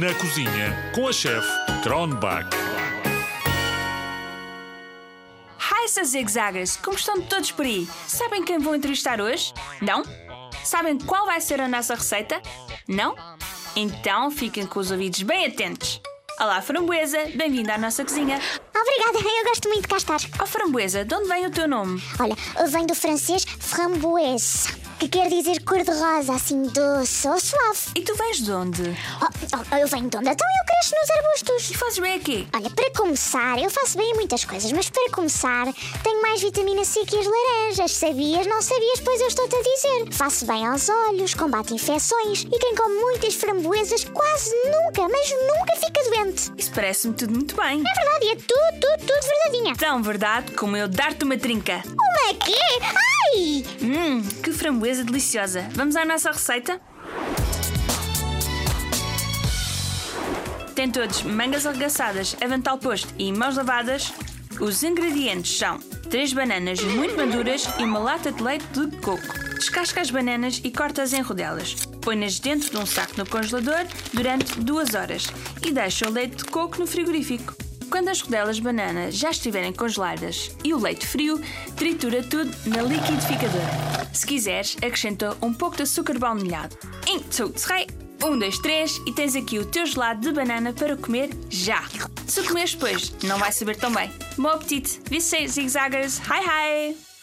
Na cozinha com a chefe Kronbach. Hi, seus zigzaggers! Como estão todos por aí? Sabem quem vou entrevistar hoje? Não? Sabem qual vai ser a nossa receita? Não? Então fiquem com os ouvidos bem atentos. Olá, Framboesa, bem-vinda à nossa cozinha. Obrigada, eu gosto muito de cá estar. Oh, Framboesa, de onde vem o teu nome? Olha, vem do francês framboise, que quer dizer cor-de-rosa, assim doce ou suave. E tu vens de onde? Oh, oh, eu venho de onde? Então eu cresço nos arbustos. E fazes bem aqui? Olha, para começar, eu faço bem em muitas coisas, mas para começar, tenho mais vitamina C que as laranjas. Sabias? Não sabias? Pois eu estou-te a dizer. Faço bem aos olhos, combate infecções e quem come muitas framboesas quase nunca, mas nunca fica doente. Isso parece-me tudo muito bem. É verdade, é tudo, tudo, tudo verdadeinha. Tão verdade como eu dar-te uma trinca. Uma quê? Ai! Hum, que framboesa deliciosa. Vamos à nossa receita? Tem todos mangas arregaçadas, avental posto e mãos lavadas. Os ingredientes são 3 bananas muito maduras e uma lata de leite de coco. Descasca as bananas e corta-as em rodelas. Põe-nas dentro de um saco no congelador durante 2 horas e deixa o leite de coco no frigorífico. Quando as rodelas de banana já estiverem congeladas e o leite frio, tritura tudo na liquidificadora. Se quiseres, acrescenta um pouco de açúcar baunilhado. 1, 2, 3, 1, 2, 3 e tens aqui o teu gelado de banana para comer já. Se comeres depois, não vai saber tão bem. Bom apetite! Visse zigzaggers! Hi hi!